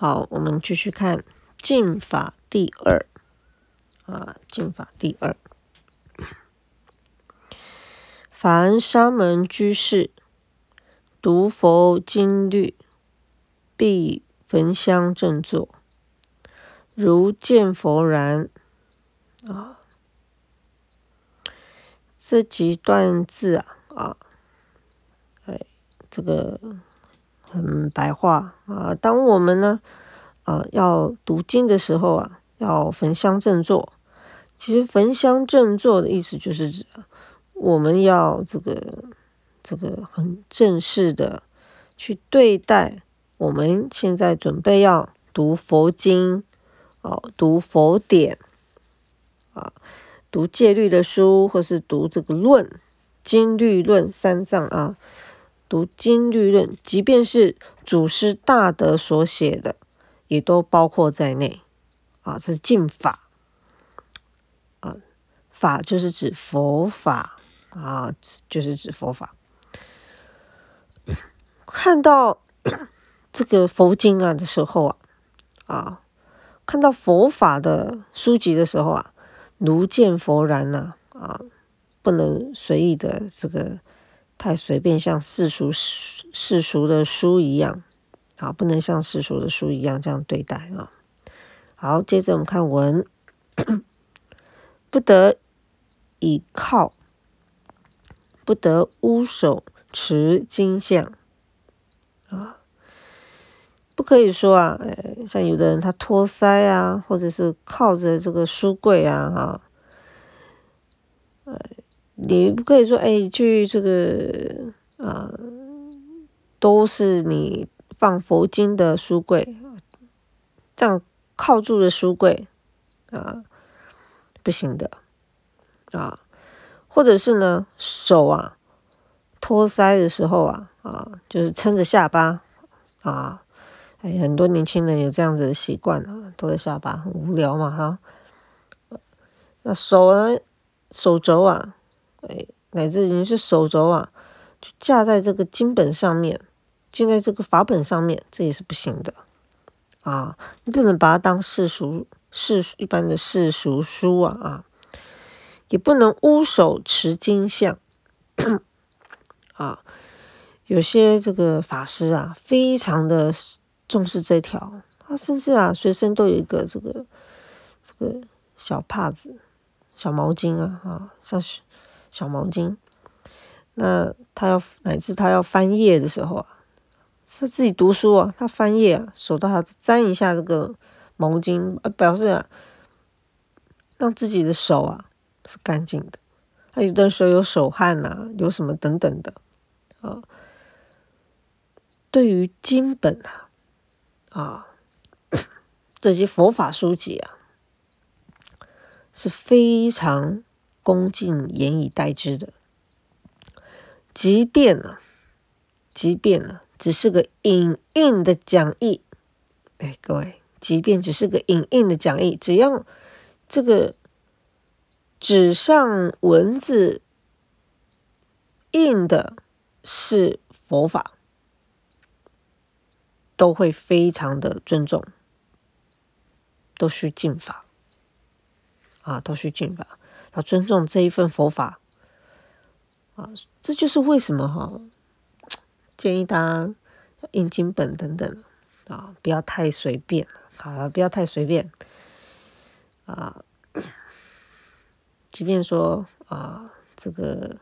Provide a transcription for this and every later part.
好，我们继续看进法第二啊，进法第二。凡沙门居士读佛经律，必焚香正坐，如见佛然啊。这几段字啊啊，哎，这个很白话啊。当我们呢啊要读经的时候啊，要焚香正坐。其实焚香正坐的意思就是指。我们要这个这个很正式的去对待我们现在准备要读佛经哦，读佛典啊，读戒律的书，或是读这个论经律论三藏啊，读经律论，即便是祖师大德所写的，也都包括在内啊。这是禁法啊，法就是指佛法。啊，就是指佛法。看到 这个佛经啊的时候啊，啊，看到佛法的书籍的时候啊，如见佛然呐，啊，不能随意的这个太随便，像世俗世俗的书一样啊，不能像世俗的书一样这样对待啊。好，接着我们看文，不得倚靠。不得乌手持金像啊，不可以说啊，像有的人他托腮啊，或者是靠着这个书柜啊，哈，你不可以说哎，去这个啊，都是你放佛经的书柜，这样靠住的书柜啊，不行的啊。或者是呢，手啊托腮的时候啊啊，就是撑着下巴啊，哎，很多年轻人有这样子的习惯啊，托着下巴很无聊嘛哈。那手呢，手肘啊，哎，乃至你是手肘啊，就架在这个经本上面，架在这个法本上面，这也是不行的啊。你不能把它当世俗世俗一般的世俗书啊啊。也不能污手持金像啊！有些这个法师啊，非常的重视这条，他甚至啊，随身都有一个这个这个小帕子、小毛巾啊，啊，像是小毛巾。那他要乃至他要翻页的时候啊，是自己读书啊，他翻页啊，手都要沾一下这个毛巾，表示啊，让自己的手啊。是干净的，他有的时候有手汗呐，有什么等等的啊。对于经本啊，啊，这些佛法书籍啊，是非常恭敬、严以待之的。即便呢，即便呢，只是个影印的讲义，哎，各位，即便只是个影印的讲义，只要这个。纸上文字印的是佛法，都会非常的尊重，都需敬法啊，都需敬法，要尊重这一份佛法啊，这就是为什么哈，建议大家印经本等等啊，不要太随便啊，不要太随便啊。即便说啊，这个，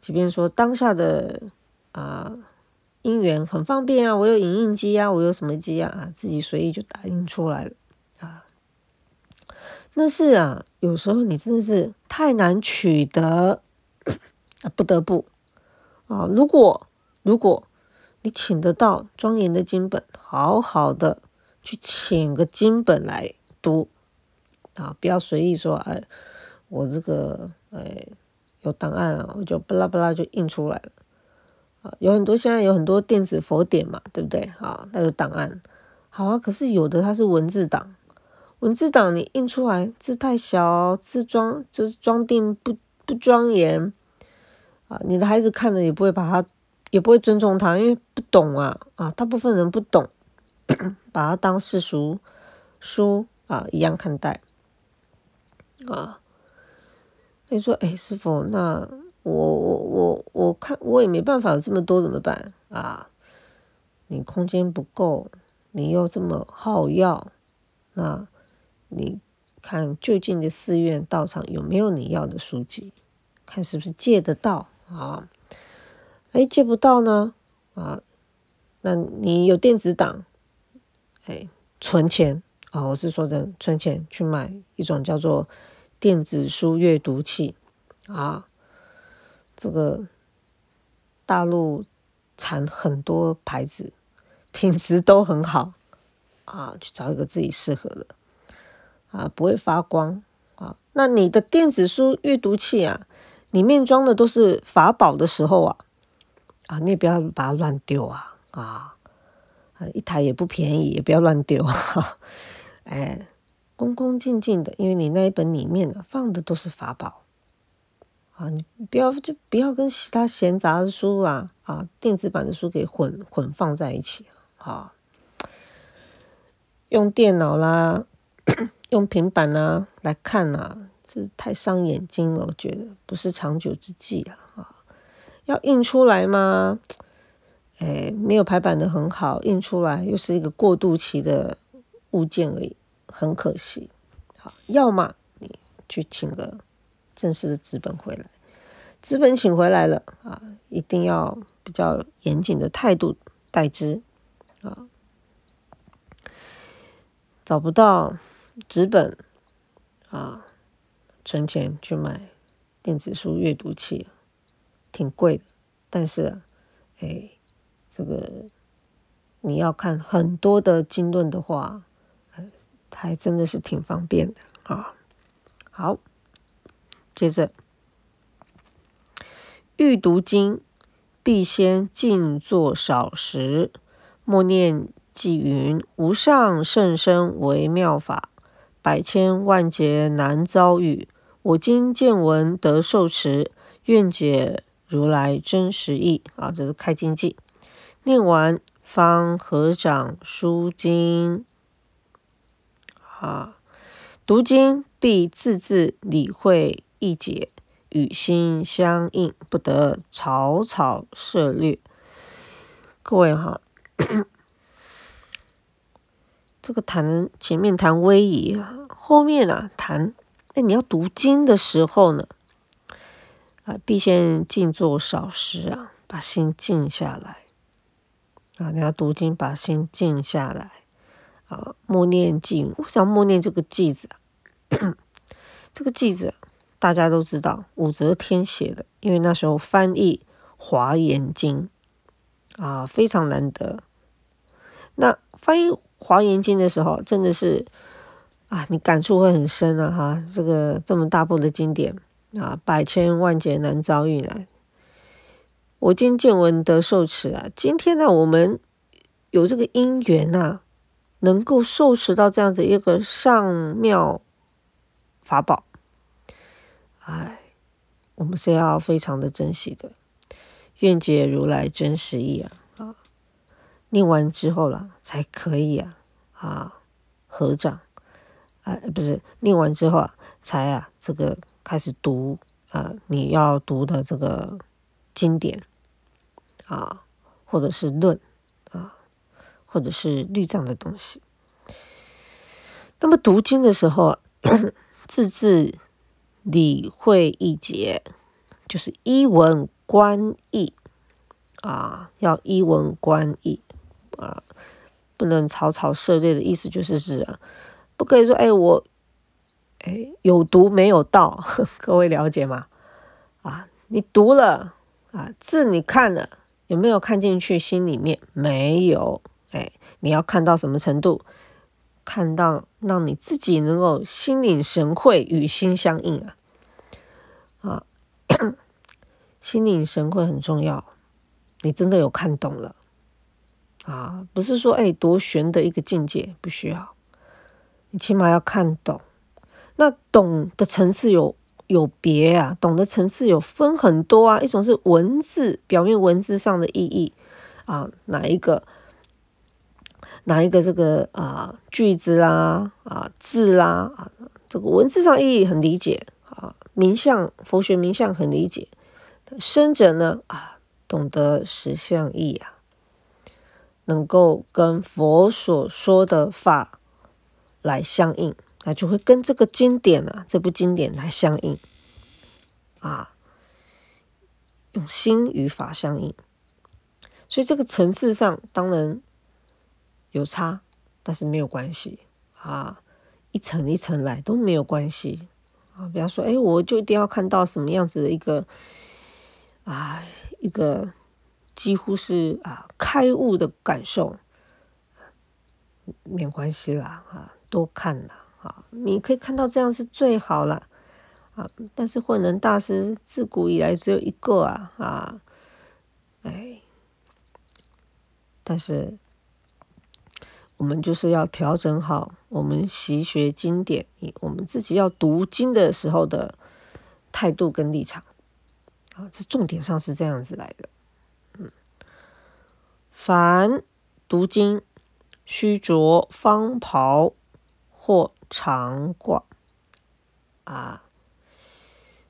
即便说当下的啊姻缘很方便啊，我有影印机啊，我有什么机啊，自己随意就打印出来了。那是啊，有时候你真的是太难取得啊，不得不啊。如果如果你请得到庄严的经本，好好的去请个经本来读啊，不要随意说哎。我这个哎有档案啊，我就巴拉巴拉就印出来了啊。有很多现在有很多电子佛典嘛，对不对啊？那有档案，好啊。可是有的它是文字档，文字档你印出来字太小，字装就是装订不不庄严啊。你的孩子看了也不会把它，也不会尊重他，因为不懂啊啊。大部分人不懂 把它当世俗书啊一样看待啊。你说，哎，师傅，那我我我我看我也没办法这么多怎么办啊？你空间不够，你又这么耗要，那你看就近的寺院道场有没有你要的书籍？看是不是借得到啊？哎，借不到呢啊？那你有电子档？哎，存钱啊！我是说的存钱去买一种叫做。电子书阅读器啊，这个大陆产很多牌子，品质都很好啊，去找一个自己适合的啊，不会发光啊。那你的电子书阅读器啊，里面装的都是法宝的时候啊，啊，你也不要把它乱丢啊啊，一台也不便宜，也不要乱丢啊，哎。恭恭敬敬的，因为你那一本里面放的都是法宝啊，你不要就不要跟其他闲杂的书啊啊电子版的书给混混放在一起啊。用电脑啦，用平板啊来看啊，是太伤眼睛了，我觉得不是长久之计啊。要印出来吗？哎，没有排版的很好，印出来又是一个过渡期的物件而已。很可惜，好，要么你去请个正式的资本回来，资本请回来了啊，一定要比较严谨的态度待之啊。找不到纸本啊，存钱去买电子书阅读器，挺贵的，但是哎，这个你要看很多的经论的话。还真的是挺方便的啊！好，接着欲读经，必先静坐少时，默念偈云：“无上甚深微妙法，百千万劫难遭遇。我今见闻得受持，愿解如来真实义。”啊，这是开经偈。念完，方合掌书经。啊，读经必字字理会意解，与心相应，不得草草涉略。各位哈，这个谈前面谈威仪啊，后面啊谈，那你要读经的时候呢，啊，必先静坐少时啊，把心静下来。啊，你要读经，把心静下来。啊，默念偈，为什么默念这个偈子啊？这个偈子大家都知道，武则天写的，因为那时候翻译《华严经》啊，非常难得。那翻译《华严经》的时候，真的是啊，你感触会很深啊！哈，这个这么大部的经典啊，百千万劫难遭遇来。我今见闻得受持啊，今天呢，我们有这个因缘呐。能够受持到这样子一个上妙法宝，哎，我们是要非常的珍惜的。愿解如来真实意啊！念完之后了，才可以啊啊合掌，啊不是念完之后啊，才啊这个开始读啊你要读的这个经典啊，或者是论啊。或者是律藏的东西。那么读经的时候，字字理会意解，就是一文观义啊，要一文观义啊，不能草草涉猎的意思就是是啊，不可以说哎我哎有读没有到，各位了解吗？啊，你读了啊字你看了有没有看进去心里面？没有。哎，你要看到什么程度？看到让你自己能够心领神会，与心相应啊！啊，心领神会很重要。你真的有看懂了啊？不是说哎多玄的一个境界，不需要。你起码要看懂。那懂的层次有有别啊，懂的层次有分很多啊。一种是文字表面文字上的意义啊，哪一个？哪一个这个啊句子啦啊字啦啊，这个文字上意义很理解啊，名相佛学名相很理解，生者呢啊懂得实相义啊，能够跟佛所说的法来相应，那就会跟这个经典啊这部经典来相应啊，用心与法相应，所以这个层次上当然。有差，但是没有关系啊，一层一层来都没有关系啊。比方说，哎，我就一定要看到什么样子的一个啊，一个几乎是啊开悟的感受，没关系啦啊，多看啦啊，你可以看到这样是最好了啊。但是慧能大师自古以来只有一个啊啊，哎，但是。我们就是要调整好我们习学经典，我们自己要读经的时候的态度跟立场啊，这重点上是这样子来的。凡读经须着方袍或长褂。啊，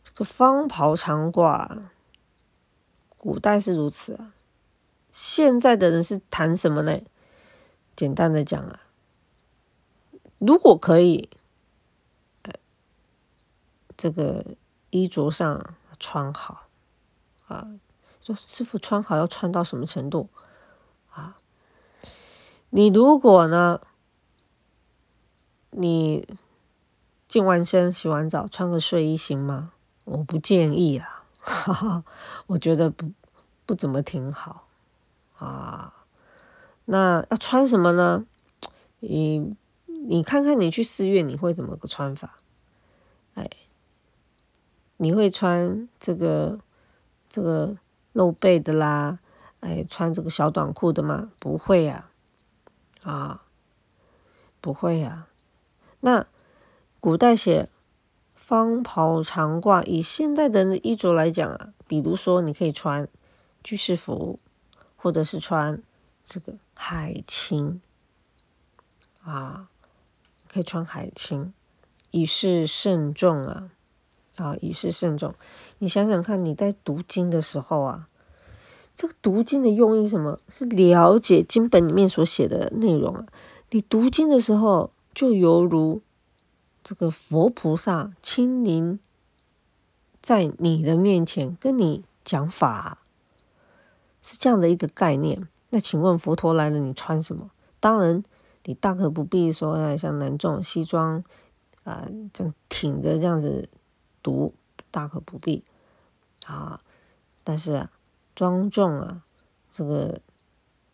这个方袍长褂，古代是如此啊，现在的人是谈什么呢？简单的讲啊，如果可以，呃这个衣着上穿好。啊，说师傅穿好要穿到什么程度啊？你如果呢，你健完身、洗完澡，穿个睡衣行吗？我不建议啊，哈 哈我觉得不不怎么挺好啊。那要穿什么呢？你你看看你去寺院你会怎么个穿法？哎，你会穿这个这个露背的啦？哎，穿这个小短裤的吗？不会呀，啊，不会呀。那古代写方袍长褂，以现代人的衣着来讲啊，比如说你可以穿居士服，或者是穿这个。海青啊，可以穿海青，以示慎重啊啊，以示慎重。你想想看，你在读经的时候啊，这个读经的用意什么？是了解经本里面所写的内容啊。你读经的时候，就犹如这个佛菩萨亲临在你的面前跟你讲法，是这样的一个概念。那请问佛陀来了，你穿什么？当然，你大可不必说像男众西装啊，这样挺着这样子读，大可不必啊。但是，庄重啊，这个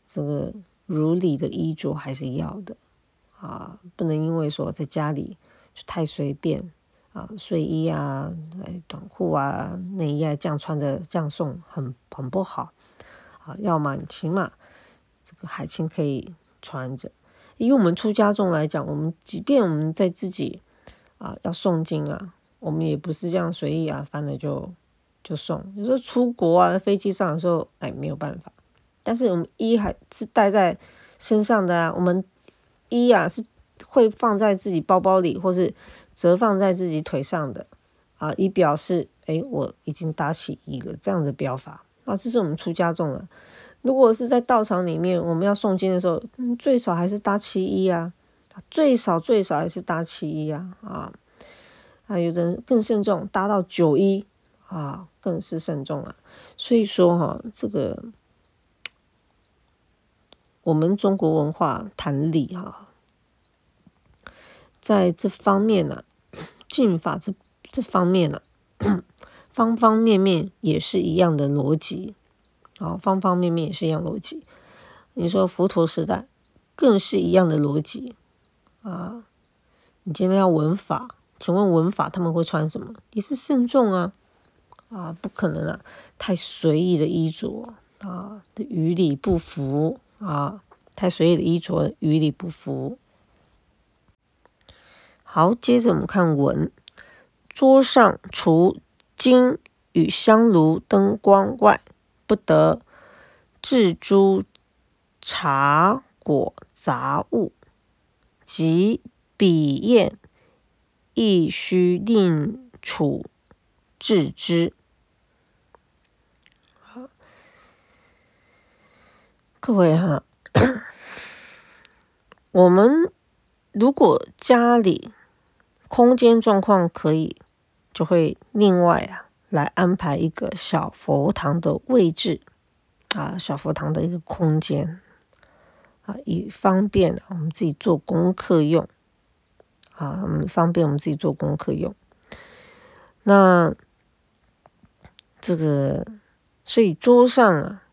这个如礼的衣着还是要的啊，不能因为说在家里就太随便啊，睡衣啊、短裤啊、内衣啊这样穿着这样送，很很不好啊。要么起码。这个海青可以穿着，以我们出家众来讲，我们即便我们在自己啊要诵经啊，我们也不是这样随意啊，翻了就就送。有时候出国啊，飞机上的时候，哎，没有办法。但是我们衣还是带在身上的啊，我们衣啊是会放在自己包包里，或是折放在自己腿上的啊，以表示哎，我已经搭起一个这样的标法啊，这是我们出家众了。如果是在道场里面，我们要诵经的时候，最少还是搭七衣啊，最少最少还是搭七衣啊，啊，啊，有的人更慎重，搭到九衣啊，更是慎重啊。所以说哈，这个我们中国文化谈理哈，在这方面呢，进法这这方面呢，方方面面也是一样的逻辑。啊，方方面面也是一样逻辑。你说佛陀时代，更是一样的逻辑啊。你今天要文法，请问文法他们会穿什么？也是慎重啊，啊，不可能啊，太随意的衣着啊，与理不符啊，太随意的衣着与理不符。好，接着我们看文，桌上除金与香炉灯光外。不得置诸茶果杂物及笔砚，亦须另处置之。各位哈，我们如果家里空间状况可以，就会另外啊来安排一个小佛堂的位置啊，小佛堂的一个空间啊，以方便我们自己做功课用啊，方便我们自己做功课用。那这个，所以桌上啊。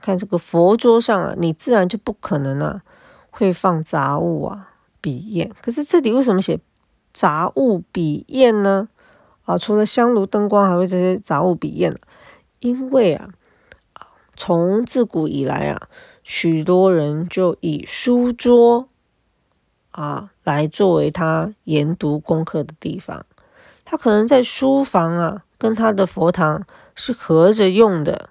看这个佛桌上啊，你自然就不可能啊会放杂物啊笔砚。可是这里为什么写杂物笔砚呢？啊，除了香炉灯光，还会这些杂物笔砚因为啊，从自古以来啊，许多人就以书桌啊来作为他研读功课的地方。他可能在书房啊，跟他的佛堂是合着用的。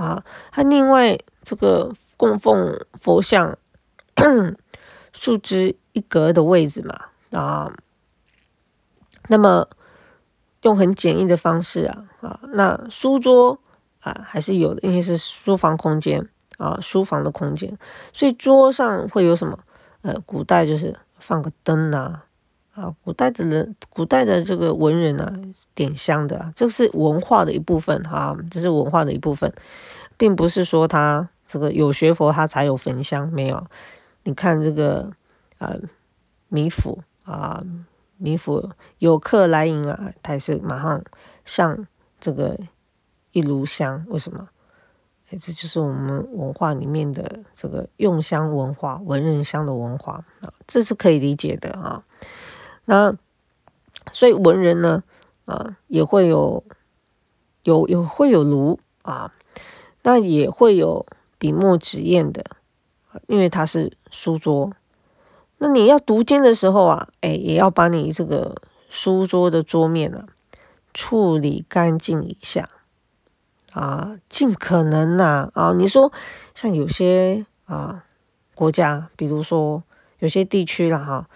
啊，他另外这个供奉佛像，树枝一格的位置嘛，啊，那么用很简易的方式啊，啊，那书桌啊还是有的，因为是书房空间啊，书房的空间，所以桌上会有什么？呃，古代就是放个灯呐，啊，古代的人，古代的这个文人啊，点香的，这是文化的一部分哈，这是文化的一部分。并不是说他这个有学佛，他才有焚香，没有。你看这个呃米府啊，米府有客来迎啊，他也是马上上这个一炉香。为什么？哎，这就是我们文化里面的这个用香文化，文人香的文化啊，这是可以理解的啊。那所以文人呢啊，也会有有有会有炉啊。那也会有笔墨纸砚的，因为它是书桌。那你要读经的时候啊，哎，也要把你这个书桌的桌面啊处理干净一下啊，尽可能呐啊。你说像有些啊国家，比如说有些地区了哈，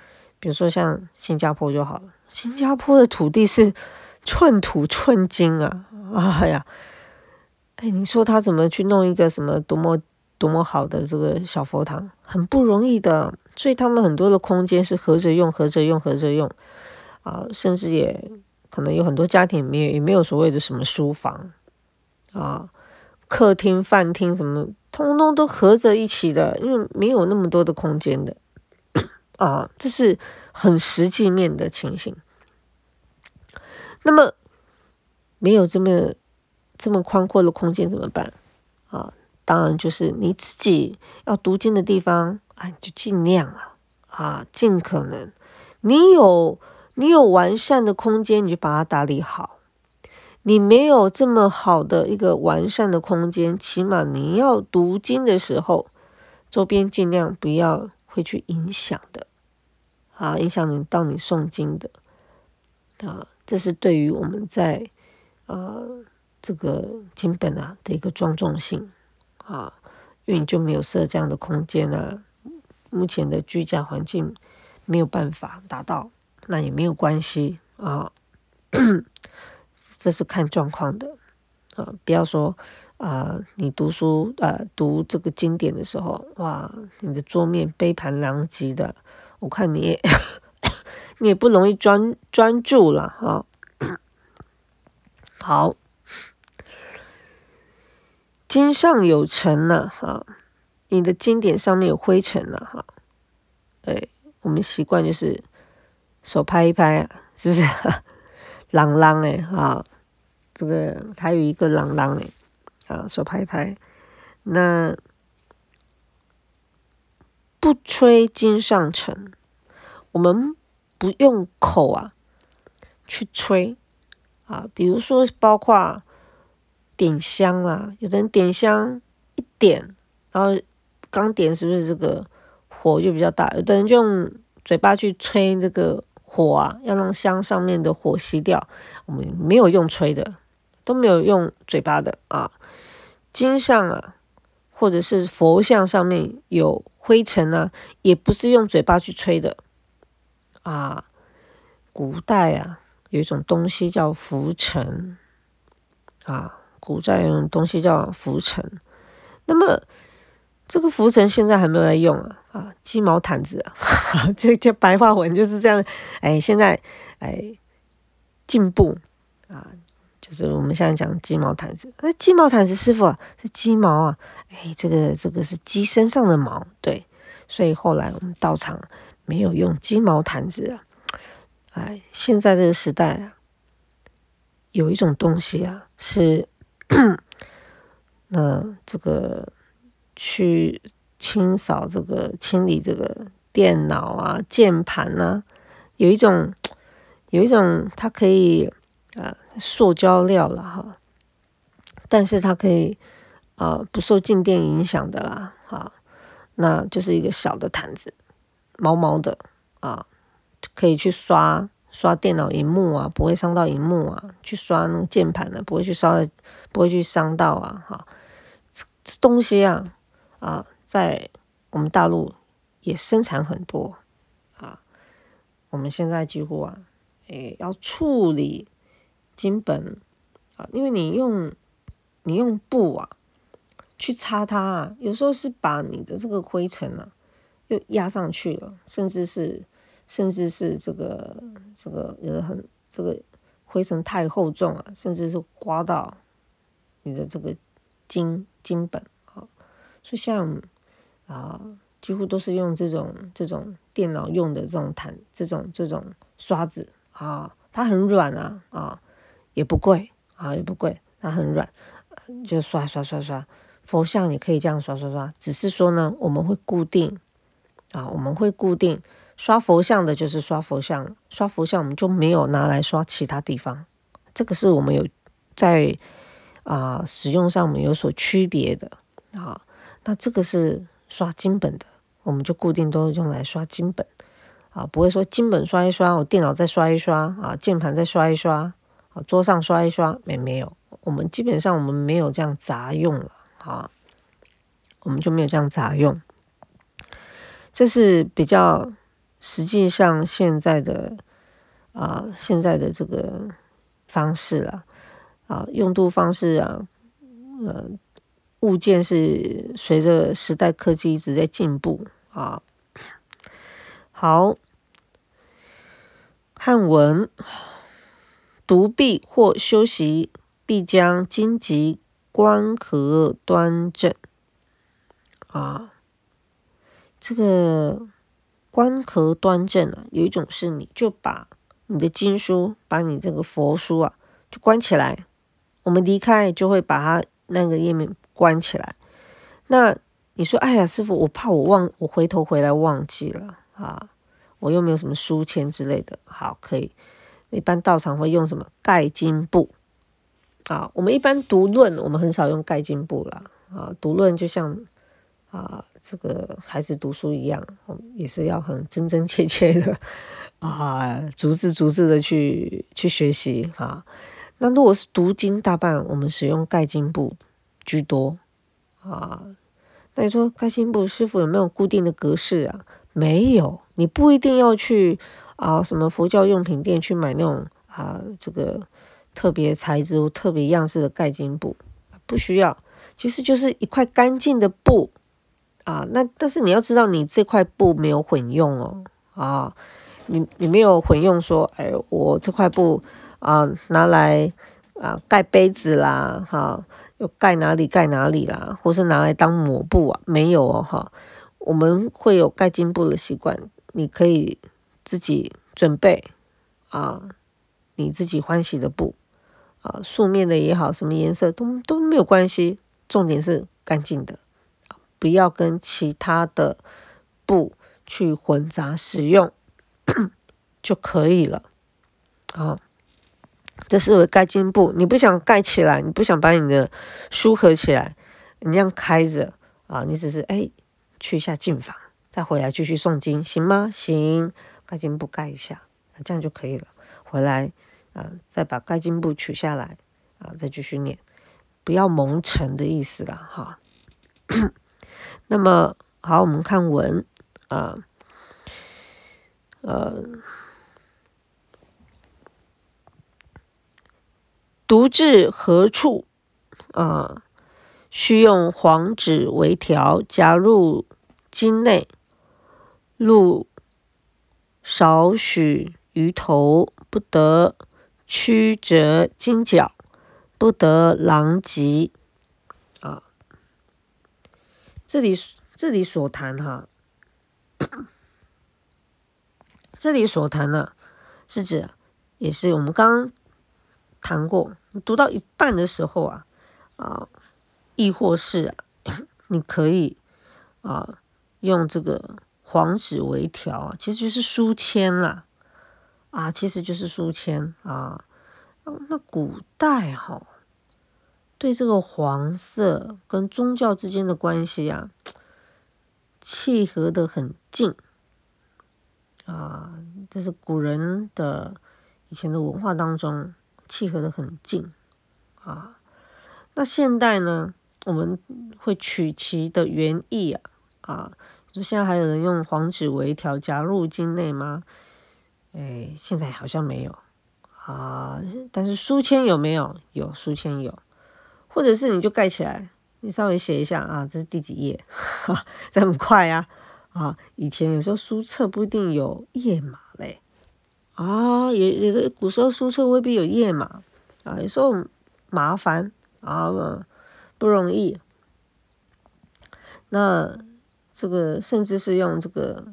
比如说像新加坡就好了，新加坡的土地是寸土寸金啊，哎呀。哎，你说他怎么去弄一个什么多么多么好的这个小佛堂，很不容易的。所以他们很多的空间是合着用、合着用、合着用啊，甚至也可能有很多家庭没有也没有所谓的什么书房啊、客厅、饭厅什么，通通都合着一起的，因为没有那么多的空间的啊，这是很实际面的情形。那么没有这么。这么宽阔的空间怎么办啊？当然就是你自己要读经的地方啊，就尽量啊啊，尽可能。你有你有完善的空间，你就把它打理好。你没有这么好的一个完善的空间，起码你要读经的时候，周边尽量不要会去影响的啊，影响你到你诵经的啊。这是对于我们在呃。这个经本啊的一个庄重性啊，因为你就没有设这样的空间啊，目前的居家环境没有办法达到，那也没有关系啊，这是看状况的啊，不要说啊，你读书啊读这个经典的时候，哇，你的桌面杯盘狼藉的，我看你也 你也不容易专专注了哈，好。经上有尘了哈，你的经典上面有灰尘了哈，哎，我们习惯就是手拍一拍啊，是不是？啷啷哎哈，这个还有一个啷啷哎。啊，手拍一拍。那不吹金上尘，我们不用口啊去吹啊，比如说包括。点香啊，有的人点香一点，然后刚点是不是这个火就比较大？有的人就用嘴巴去吹这个火啊，要让香上面的火熄掉。我们没有用吹的，都没有用嘴巴的啊。经上啊，或者是佛像上面有灰尘啊，也不是用嘴巴去吹的啊。古代啊，有一种东西叫浮尘啊，古代有种东西叫浮尘。那么这个浮尘现在还没有在用啊啊，鸡毛毯子啊，这这白话文就是这样。哎，现在哎进步啊。就是我们现在讲鸡毛毯子，那鸡毛毯子师傅是鸡毛啊，哎，这个这个是鸡身上的毛，对，所以后来我们道场没有用鸡毛毯子啊，哎，现在这个时代啊，有一种东西啊，是那 这个去清扫这个清理这个电脑啊键盘呐，有一种有一种它可以。啊，塑胶料了哈，但是它可以啊不受静电影响的啦，哈，那就是一个小的毯子，毛毛的啊，可以去刷刷电脑荧幕啊，不会伤到荧幕啊，去刷那个键盘的，不会去烧，不会去伤到啊，哈，这这东西啊啊，在我们大陆也生产很多啊，我们现在几乎啊，诶要处理。金本啊，因为你用你用布啊去擦它啊，有时候是把你的这个灰尘啊又压上去了，甚至是甚至是这个这个有的很这个灰尘太厚重啊，甚至是刮到你的这个金金本啊，所以像啊几乎都是用这种这种电脑用的这种毯这种这种刷子啊，它很软啊啊。也不贵啊，也不贵，它很软，就刷刷刷刷。佛像也可以这样刷刷刷，只是说呢，我们会固定啊，我们会固定刷佛像的，就是刷佛像，刷佛像我们就没有拿来刷其他地方。这个是我们有在啊使用上我们有所区别的啊。那这个是刷金本的，我们就固定都用来刷金本啊，不会说金本刷一刷，我电脑再刷一刷啊，键盘再刷一刷。桌上刷一刷，没没有，我们基本上我们没有这样杂用了，啊，我们就没有这样杂用，这是比较实际上现在的啊现在的这个方式了，啊用度方式啊，呃物件是随着时代科技一直在进步啊，好，汉文。独臂或修习，必将荆棘关合端正。啊，这个关合端正啊，有一种是你就把你的经书，把你这个佛书啊，就关起来。我们离开就会把它那个页面关起来。那你说，哎呀，师傅，我怕我忘，我回头回来忘记了啊，我又没有什么书签之类的。好，可以。一般道场会用什么盖经布啊？我们一般读论，我们很少用盖经布啦。啊。读论就像啊，这个孩子读书一样，也是要很真真切切的啊，逐字逐字的去去学习啊。那如果是读经，大半我们使用盖经布居多啊。那你说盖经布师傅有没有固定的格式啊？没有，你不一定要去。啊，什么佛教用品店去买那种啊，这个特别材质、特别样式的盖巾布，不需要，其实就是一块干净的布啊。那但是你要知道，你这块布没有混用哦，啊，你你没有混用，说，哎，我这块布啊拿来啊盖杯子啦，哈，又盖哪里盖哪里啦，或是拿来当抹布啊，没有哦，哈，我们会有盖巾布的习惯，你可以。自己准备啊，你自己欢喜的布啊，素面的也好，什么颜色都都没有关系，重点是干净的不要跟其他的布去混杂使用就可以了啊。这是盖巾布，你不想盖起来，你不想把你的书合起来，你这样开着啊，你只是哎去一下净房，再回来继续诵经，行吗？行。盖巾布盖一下，这样就可以了。回来啊，再把盖巾布取下来啊，再继续念，不要蒙尘的意思了哈。那么好，我们看文啊，呃，读至何处啊？需用黄纸为条，加入经内，入少许鱼头，不得曲折经角，不得狼藉。啊，这里这里所谈哈，这里所谈呢，是指也是我们刚谈过，读到一半的时候啊，啊。亦或是 你可以啊用这个黄纸为条，其实就是书签啦啊，其实就是书签啊。那古代哈对这个黄色跟宗教之间的关系啊，契合的很近啊，这是古人的以前的文化当中契合的很近啊。那现代呢？我们会取其的原意啊啊！说现在还有人用黄纸围条夹入经内吗？哎，现在好像没有啊。但是书签有没有？有书签有，或者是你就盖起来，你稍微写一下啊，这是第几页？哈，这很快呀啊！以前有时候书册不一定有页码嘞啊，也也的古时候书册未必有页码啊，有时候麻烦啊。不容易，那这个甚至是用这个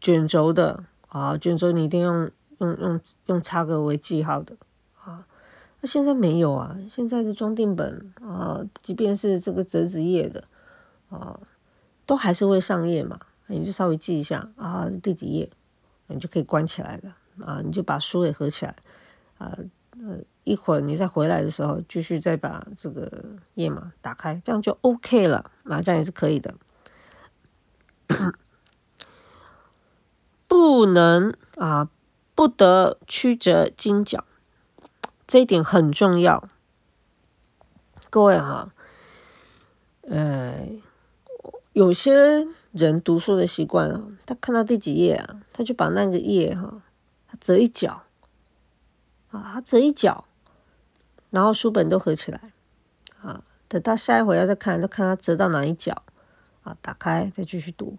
卷轴的啊，卷轴你一定用用用用插个为记号的啊。那现在没有啊，现在的装订本啊，即便是这个折纸页的啊，都还是会上页嘛，你就稍微记一下啊，第几页，你就可以关起来了啊，你就把书也合起来啊。呃，一会儿你再回来的时候，继续再把这个页码打开，这样就 OK 了。那这样也是可以的。不能啊，不得曲折金角，这一点很重要。各位哈，呃，有些人读书的习惯啊，他看到第几页啊，他就把那个页哈，他折一角。啊，折一角，然后书本都合起来，啊，等到下一回要再看，都看他折到哪一角，啊，打开再继续读。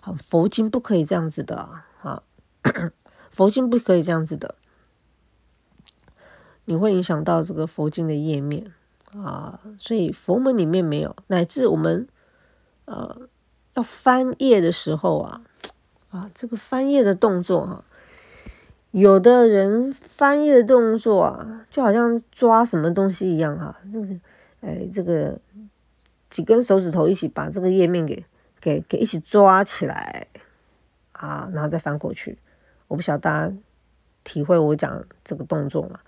好，佛经不可以这样子的啊，佛经不可以这样子的，你会影响到这个佛经的页面啊，所以佛门里面没有，乃至我们呃要翻页的时候啊，啊，这个翻页的动作哈。有的人翻页的动作啊，就好像抓什么东西一样哈，就是，哎，这个几根手指头一起把这个页面给给给一起抓起来啊，然后再翻过去。我不晓得大家体会我讲这个动作嘛？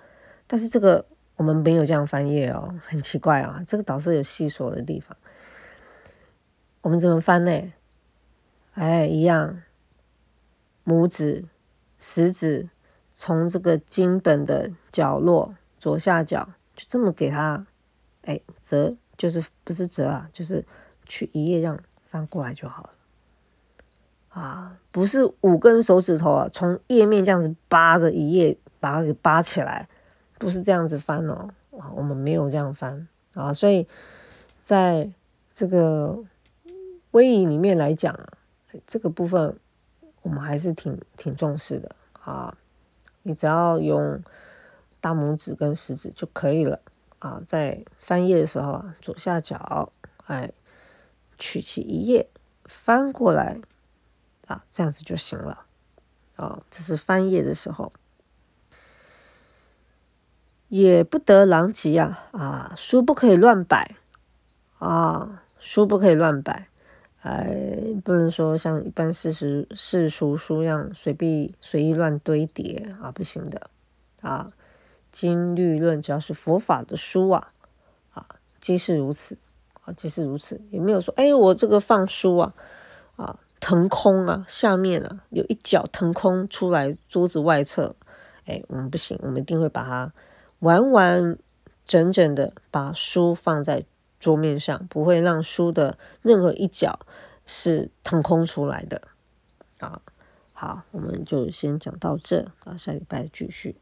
但是这个我们没有这样翻页哦，很奇怪啊，这个导师有细说的地方。我们怎么翻呢？哎，一样，拇指、食指。从这个经本的角落左下角，就这么给它，哎，折就是不是折啊，就是取一页这样翻过来就好了。啊，不是五根手指头啊，从页面这样子扒着一页，把它给扒起来，不是这样子翻哦。啊，我们没有这样翻啊，所以在这个微仪里面来讲啊，这个部分我们还是挺挺重视的啊。你只要用大拇指跟食指就可以了啊，在翻页的时候啊，左下角哎，取其一页翻过来啊，这样子就行了啊。这是翻页的时候，也不得狼藉啊啊，书不可以乱摆啊，书不可以乱摆。哎，不能说像一般世俗世俗书一样随便随意乱堆叠啊，不行的啊。经律论只要是佛法的书啊，啊，即是如此啊，即是如此。也没有说，哎，我这个放书啊，啊，腾空啊，下面啊有一角腾空出来，桌子外侧，哎，我们不行，我们一定会把它完完整整的把书放在桌面上，不会让书的任何一角是腾空出来的啊。好，我们就先讲到这啊，下礼拜继续。